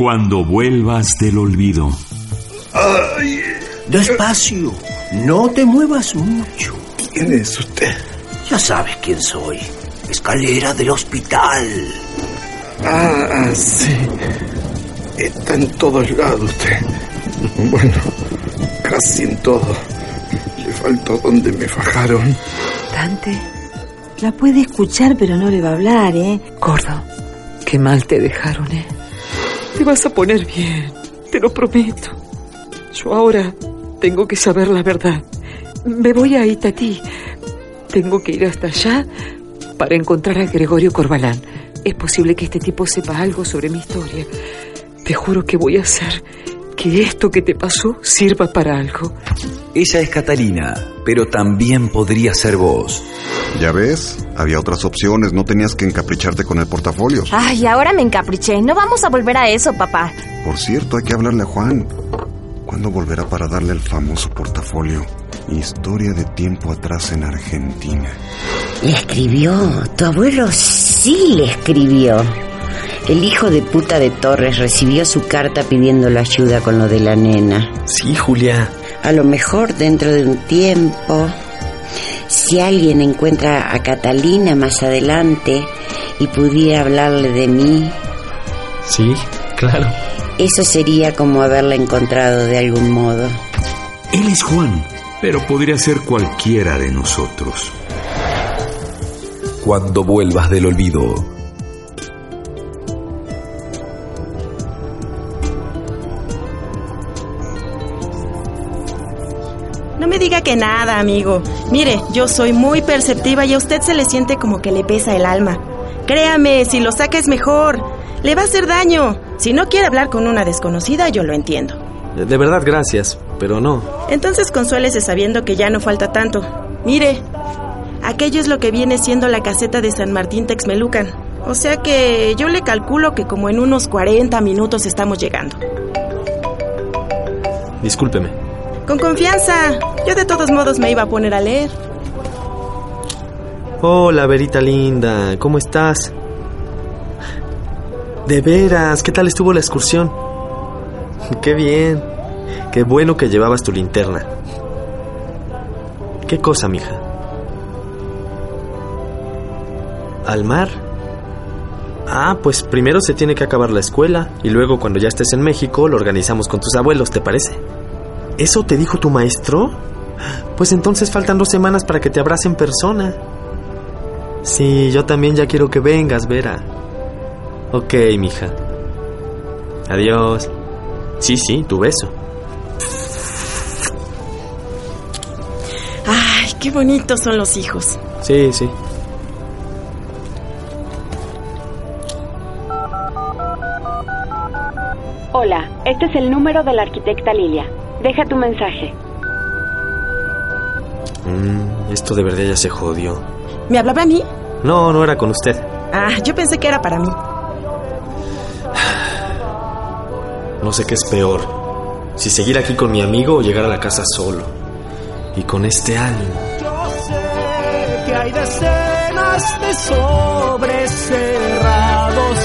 Cuando vuelvas del olvido. Despacio, no te muevas mucho. ¿Quién es usted? Ya sabes quién soy. Escalera del hospital. Ah, sí. Está en todos lados usted. Bueno, casi en todo. Le faltó donde me fajaron. Dante, la puede escuchar, pero no le va a hablar, ¿eh? Gordo, qué mal te dejaron, ¿eh? Te vas a poner bien, te lo prometo. Yo ahora tengo que saber la verdad. Me voy a Itatí. Tengo que ir hasta allá para encontrar a Gregorio Corbalán. Es posible que este tipo sepa algo sobre mi historia. Te juro que voy a hacer que esto que te pasó sirva para algo. Ella es Catalina, pero también podría ser vos. Ya ves, había otras opciones, no tenías que encapricharte con el portafolio. Ay, ahora me encapriché. No vamos a volver a eso, papá. Por cierto, hay que hablarle a Juan. ¿Cuándo volverá para darle el famoso portafolio? Historia de tiempo atrás en Argentina. Le escribió, tu abuelo sí le escribió. El hijo de puta de Torres recibió su carta pidiéndole ayuda con lo de la nena. Sí, Julia. A lo mejor dentro de un tiempo, si alguien encuentra a Catalina más adelante y pudiera hablarle de mí, Sí, claro. eso sería como haberla encontrado de algún modo. Él es Juan, pero podría ser cualquiera de nosotros. Cuando vuelvas del olvido. Que nada, amigo. Mire, yo soy muy perceptiva y a usted se le siente como que le pesa el alma. Créame, si lo saca es mejor. Le va a hacer daño. Si no quiere hablar con una desconocida, yo lo entiendo. De verdad, gracias, pero no. Entonces consuélese sabiendo que ya no falta tanto. Mire, aquello es lo que viene siendo la caseta de San Martín Texmelucan. O sea que yo le calculo que como en unos 40 minutos estamos llegando. Discúlpeme. Con confianza. Yo de todos modos me iba a poner a leer. Hola, Verita linda, ¿cómo estás? De veras, ¿qué tal estuvo la excursión? Qué bien. Qué bueno que llevabas tu linterna. ¿Qué cosa, mija? ¿Al mar? Ah, pues primero se tiene que acabar la escuela y luego cuando ya estés en México lo organizamos con tus abuelos, ¿te parece? ¿Eso te dijo tu maestro? Pues entonces faltan dos semanas para que te abrace en persona. Sí, yo también ya quiero que vengas, Vera. Ok, mija. Adiós. Sí, sí, tu beso. Ay, qué bonitos son los hijos. Sí, sí. Hola, este es el número de la arquitecta Lilia. Deja tu mensaje. Mm, esto de verdad ya se jodió. ¿Me hablaba a mí? No, no era con usted. Ah, yo pensé que era para mí. No sé qué es peor. Si seguir aquí con mi amigo o llegar a la casa solo. Y con este ánimo. que hay decenas de sobres cerrados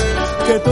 que tú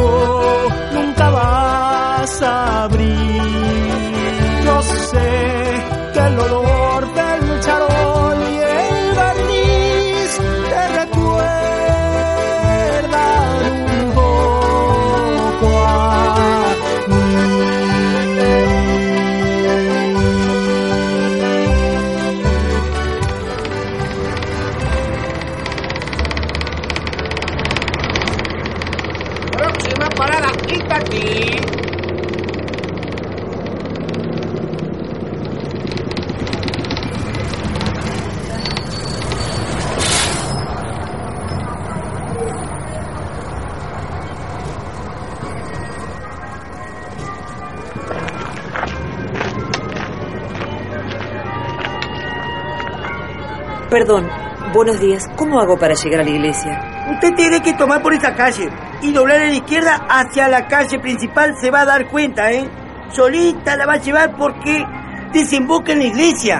Perdón, buenos días. ¿Cómo hago para llegar a la iglesia? Usted tiene que tomar por esa calle y doblar a la izquierda hacia la calle principal. Se va a dar cuenta, ¿eh? Solita la va a llevar porque desemboca en la iglesia.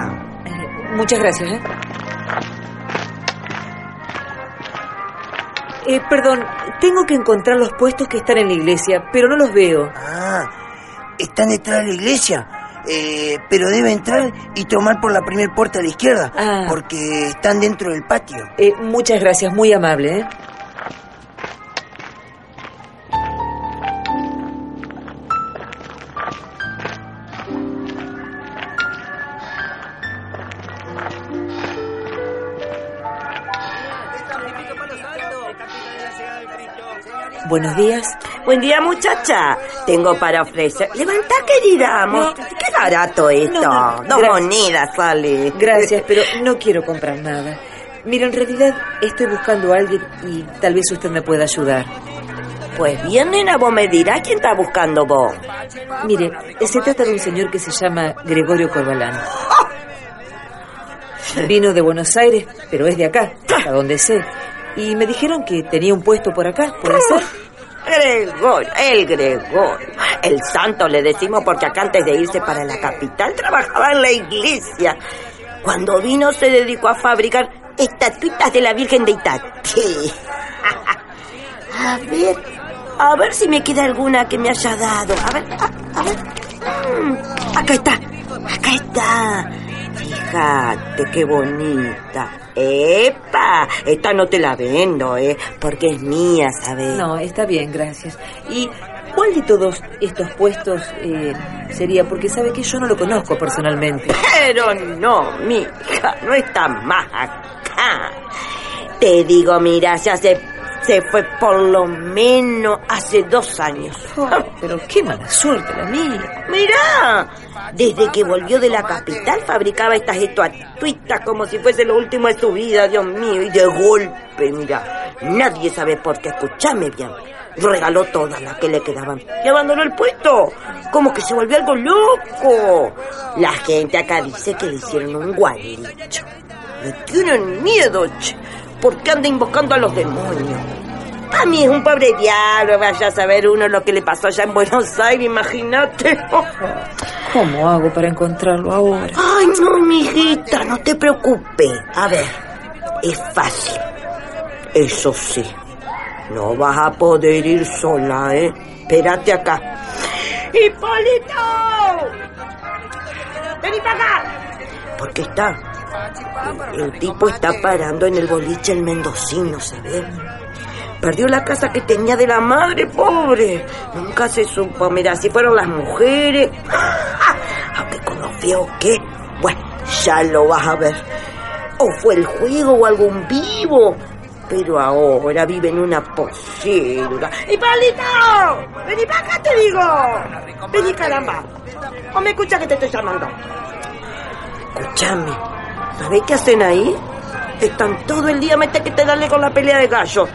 Muchas gracias, ¿eh? Eh, perdón, tengo que encontrar los puestos que están en la iglesia, pero no los veo. Ah, están detrás de la iglesia. Eh, pero debe entrar y tomar por la primer puerta a la izquierda, Ah. porque están dentro del patio. Eh, muchas gracias, muy amable, ¿eh? Buenos días. Buen día, muchacha. Tengo para ofrecer. Levanta, querida. mos- Qué barato esto. No, no, Dos gracias. monedas sale. Gracias, pero no quiero comprar nada. Mira, en realidad estoy buscando a alguien y tal vez usted me pueda ayudar. Pues bien, nena, vos me dirás quién está buscando vos. Mire, se trata de un señor que se llama Gregorio Corbalán. Vino de Buenos Aires, pero es de acá, hasta donde sé. Y me dijeron que tenía un puesto por acá, ¿puede ser? Gregorio, el Gregorio. El santo le decimos porque acá antes de irse para la capital trabajaba en la iglesia. Cuando vino se dedicó a fabricar estatuitas de la Virgen de Itatí. A ver, a ver si me queda alguna que me haya dado. A ver, a, a ver. Mm, acá está, acá está. Fíjate qué bonita. ¡Epa! Esta no te la vendo, ¿eh? Porque es mía, ¿sabes? No, está bien, gracias. ¿Y cuál de todos estos puestos eh, sería? Porque sabe que yo no lo conozco personalmente. Pero no, mija, no está más acá. Te digo, mira, se hace, se fue por lo menos hace dos años. Oh, pero qué mala suerte la mía. Mira, desde que volvió de la capital fabricaba estas estatuitas como si fuese lo último de su vida, Dios mío, y de golpe, mira, nadie sabe por qué, escúchame bien. Regaló todas las que le quedaban y abandonó el puesto. Como que se volvió algo loco. La gente acá dice que le hicieron un gualicho. Le tienen miedo, che, porque anda invocando a los demonios. A mí es un pobre diablo, vaya a saber uno lo que le pasó allá en Buenos Aires, imagínate. ¿Cómo hago para encontrarlo ahora? Ay, no, mijita, no te preocupes. A ver, es fácil. Eso sí, no vas a poder ir sola, ¿eh? Espérate acá. ¡Hipólito! ¡Vení para acá! Porque está. El tipo está parando en el boliche el mendocino, ¿sabes? Perdió la casa que tenía de la madre, pobre. Nunca se supo. Mira, si fueron las mujeres. Aunque con lo feo que. Bueno, ya lo vas a ver. O fue el juego o algún vivo. Pero ahora vive en una posilga. ¡Y Palito! ¡Vení para acá, te digo! ¡Vení, caramba! ¿O me escucha que te estoy llamando? Escúchame. ¿Sabés qué hacen ahí? Están todo el día mete que te dale con la pelea de gallo.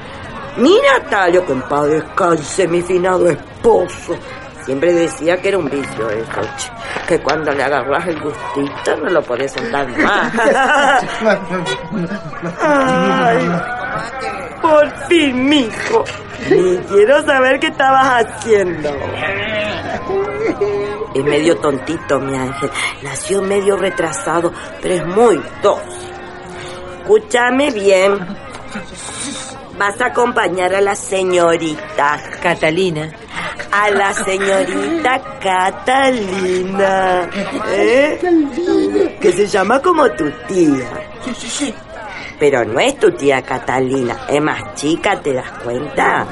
Mira, Talio, paz descanse mi finado esposo. Siempre decía que era un vicio eso, que cuando le agarras el gustito no lo podés soltar más. Ay, por fin, mijo. Ni quiero saber qué estabas haciendo. Es medio tontito, mi ángel. Nació medio retrasado, pero es muy dócil. Escúchame bien. Vas a acompañar a la señorita. Catalina. A la señorita Catalina. ¿Eh? Que se llama como tu tía. Pero no es tu tía Catalina. Es más chica, ¿te das cuenta?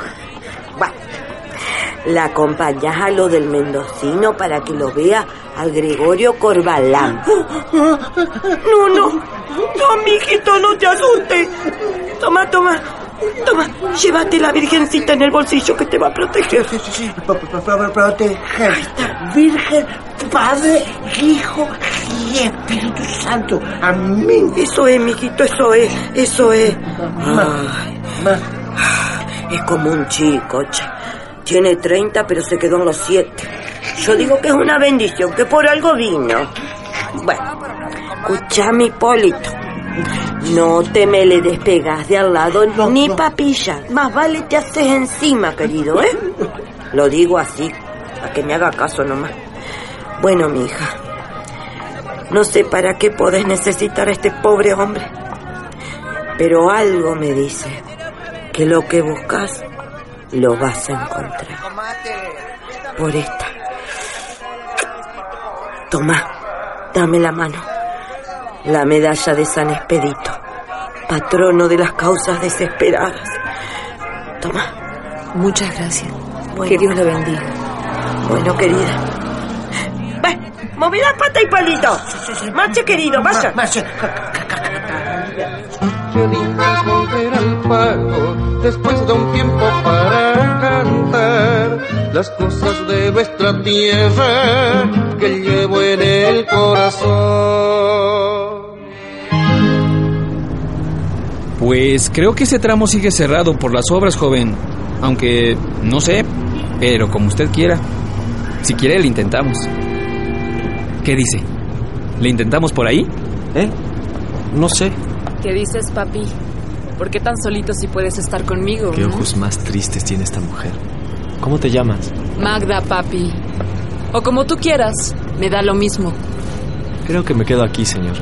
La acompañás a lo del mendocino para que lo vea al Gregorio Corbalán. No, no, no, mijito, no te asustes. Toma, toma, toma, llévate la virgencita en el bolsillo que te va a proteger. Proteger. Virgen, Padre, Hijo y Espíritu Santo. Amén. Eso es, mijito, eso es, eso es. Ay, es como un chico, che. Tiene 30, pero se quedó en los 7. Yo digo que es una bendición, que por algo vino. Bueno, escuchame, Hipólito. No te me le despegas de al lado ni papilla. Más vale te haces encima, querido, ¿eh? Lo digo así, para que me haga caso nomás. Bueno, mi hija, no sé para qué podés necesitar a este pobre hombre, pero algo me dice que lo que buscas lo vas a encontrar. Por esta. Toma, dame la mano. La medalla de San Expedito, patrono de las causas desesperadas. Toma. Muchas gracias. que Dios la bendiga. Bueno, querida. Ve, moví la pata y palito. Marche, querido, vaya. Pago después de un tiempo para cantar las cosas de nuestra tierra que llevo en el corazón. Pues creo que ese tramo sigue cerrado por las obras, joven. Aunque, no sé, pero como usted quiera. Si quiere, le intentamos. ¿Qué dice? ¿Le intentamos por ahí? ¿Eh? No sé. ¿Qué dices, papi? ¿Por qué tan solito si puedes estar conmigo? Qué no? ojos más tristes tiene esta mujer. ¿Cómo te llamas? Magda, papi. O como tú quieras, me da lo mismo. Creo que me quedo aquí, señor.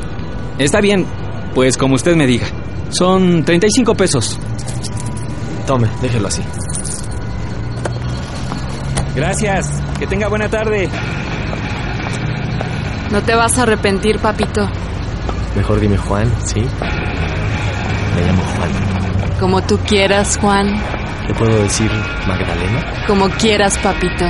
Está bien, pues como usted me diga. Son 35 pesos. Tome, déjelo así. Gracias. Que tenga buena tarde. No te vas a arrepentir, papito. Mejor dime Juan, ¿sí? Me llamo Juan. Como tú quieras, Juan. ¿Le puedo decir Magdalena? Como quieras, papito.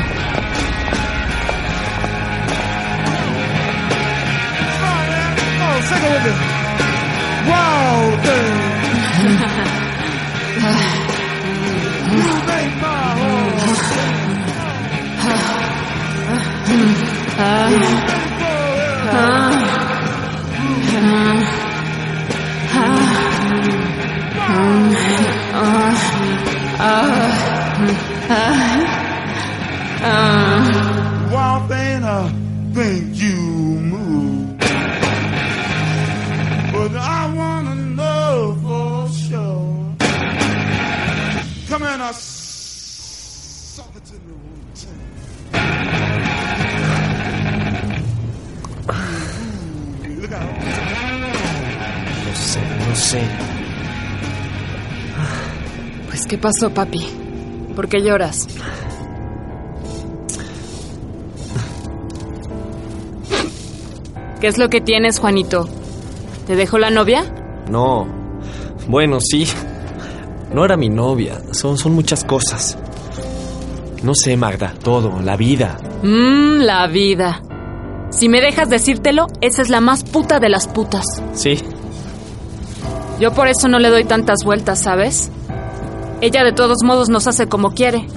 Pasó, papi? ¿Por qué lloras? ¿Qué es lo que tienes, Juanito? ¿Te dejó la novia? No. Bueno, sí. No era mi novia. Son, son muchas cosas. No sé, Magda. Todo. La vida. Mmm, la vida. Si me dejas decírtelo, esa es la más puta de las putas. Sí. Yo por eso no le doy tantas vueltas, ¿sabes? Ella de todos modos nos hace como quiere.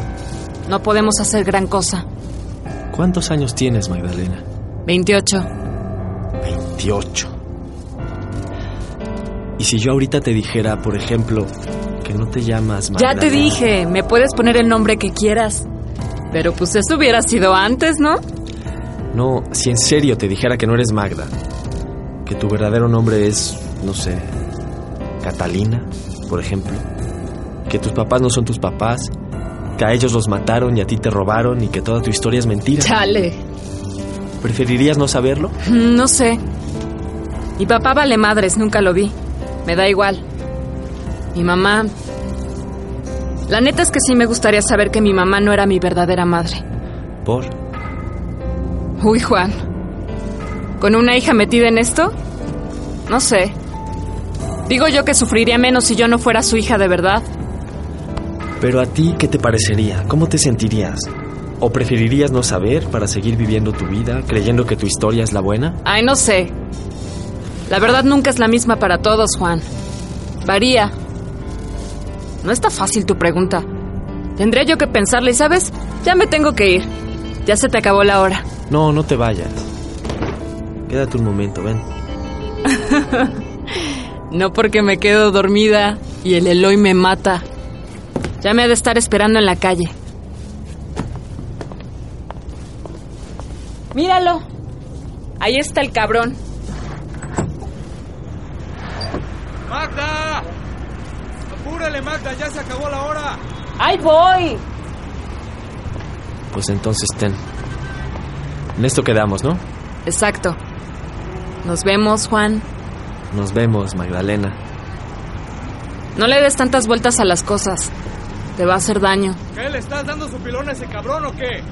No podemos hacer gran cosa. ¿Cuántos años tienes, Magdalena? 28. 28. Y si yo ahorita te dijera, por ejemplo, que no te llamas Magdalena. Ya te dije, me puedes poner el nombre que quieras. Pero pues eso hubiera sido antes, ¿no? No, si en serio te dijera que no eres Magda, que tu verdadero nombre es, no sé, Catalina, por ejemplo, que tus papás no son tus papás, que a ellos los mataron y a ti te robaron y que toda tu historia es mentira. Chale. ¿Preferirías no saberlo? Mm, No sé. Mi papá vale madres, nunca lo vi. Me da igual. Mi mamá... La neta es que sí me gustaría saber que mi mamá no era mi verdadera madre. ¿Por? Uy, Juan. ¿Con una hija metida en esto? No sé. Digo yo que sufriría menos si yo no fuera su hija de verdad. Pero a ti, ¿qué te parecería? ¿Cómo te sentirías? ¿O preferirías no saber para seguir viviendo tu vida, creyendo que tu historia es la buena? Ay, no sé. La verdad nunca es la misma para todos, Juan. Varía. No está fácil tu pregunta. Tendría yo que pensarla y, ¿sabes? Ya me tengo que ir. Ya se te acabó la hora. No, no te vayas. Quédate un momento, ven. No porque me quedo dormida y el Eloy me mata. Ya me ha de estar esperando en la calle. Míralo. Ahí está el cabrón. ¡Magda! ¡Apúrale, Magda! ¡Ya se acabó la hora! ¡Ahí voy! Pues entonces ten. En esto quedamos, ¿no? Exacto. Nos vemos, Juan. Nos vemos, Magdalena. No le des tantas vueltas a las cosas. Te va a hacer daño. ¿Qué? ¿Le estás dando su pilón a ese cabrón o qué?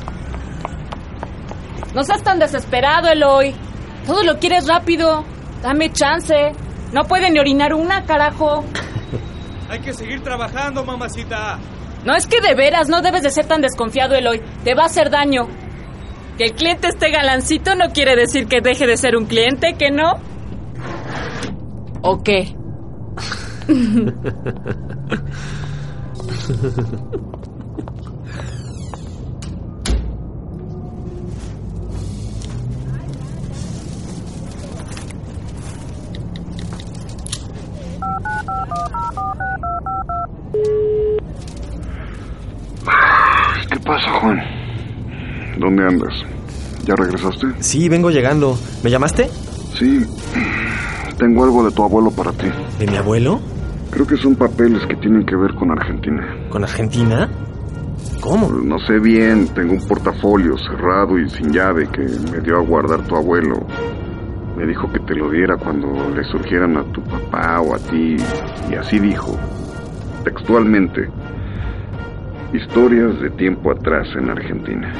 No seas tan desesperado, Eloy. Todo lo quieres rápido. Dame chance. No puede ni orinar una, carajo. Hay que seguir trabajando, mamacita. No es que de veras no debes de ser tan desconfiado, Eloy. Te va a hacer daño. Que el cliente esté galancito no quiere decir que deje de ser un cliente, ¿que no? ¿O qué? ¿Qué pasa, Juan? ¿Dónde andas? ¿Ya regresaste? Sí, vengo llegando. ¿Me llamaste? Sí. Tengo algo de tu abuelo para ti. ¿De mi abuelo? Creo que son papeles que tienen que ver con Argentina. ¿Con Argentina? ¿Cómo? No sé bien. Tengo un portafolio cerrado y sin llave que me dio a guardar tu abuelo. Me dijo que te lo diera cuando le surgieran a tu papá o a ti. Y así dijo. Textualmente. Historias de tiempo atrás en Argentina.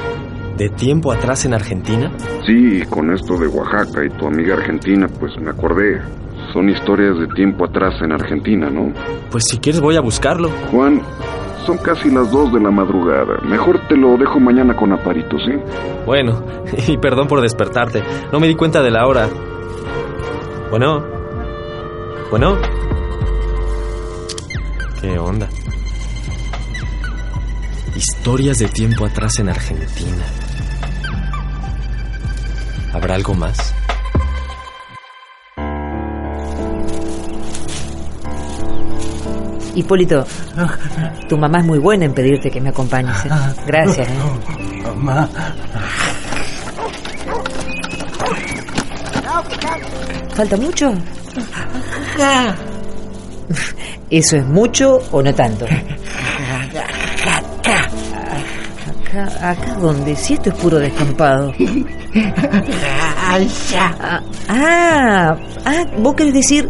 ¿De tiempo atrás en Argentina? Sí, con esto de Oaxaca y tu amiga argentina, pues me acordé. Son historias de tiempo atrás en Argentina, ¿no? Pues si quieres voy a buscarlo. Juan, son casi las dos de la madrugada. Mejor te lo dejo mañana con Aparito, ¿sí? Bueno, y perdón por despertarte. No me di cuenta de la hora. Bueno. Bueno. ¿Qué onda? Historias de tiempo atrás en Argentina. ¿Habrá algo más? Hipólito, tu mamá es muy buena en pedirte que me acompañes. ¿eh? Gracias. ¿eh? Mamá. ¿Falta mucho? ¿Eso es mucho o no tanto? Acá, acá donde, si esto es puro descampado. Ah, ah, ah, vos querés decir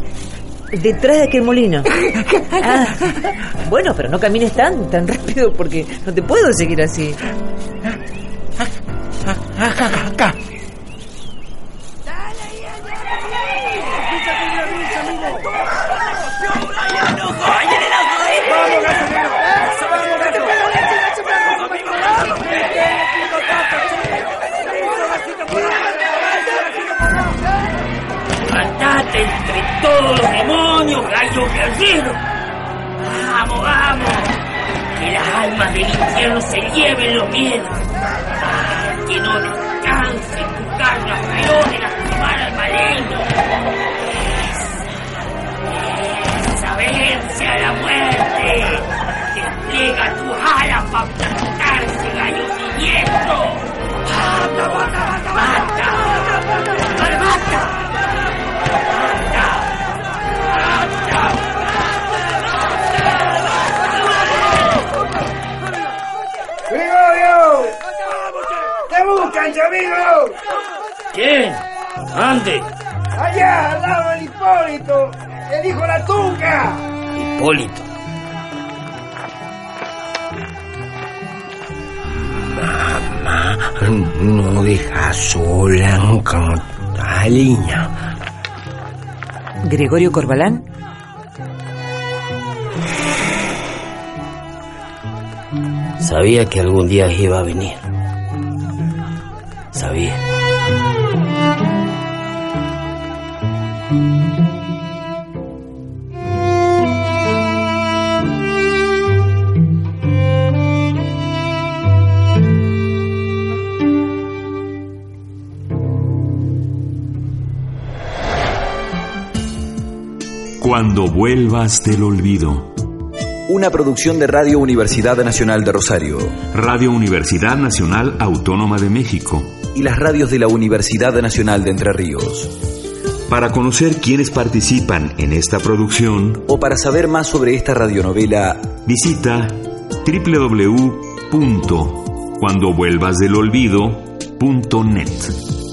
detrás de aquel molino. Ah, bueno, pero no camines tan, tan rápido porque no te puedo seguir así. Acá. Los demonios, gallo guerrero. Vamos, vamos. Que las almas del infierno se lleven los miedos. Ay, que no no deja sola a Catalina. Gregorio Corbalán. Sabía que algún día iba a venir. Sabía. Cuando vuelvas del olvido. Una producción de Radio Universidad Nacional de Rosario. Radio Universidad Nacional Autónoma de México. Y las radios de la Universidad Nacional de Entre Ríos. Para conocer quiénes participan en esta producción o para saber más sobre esta radionovela, visita www.cuandovuelvasdelolvido.net.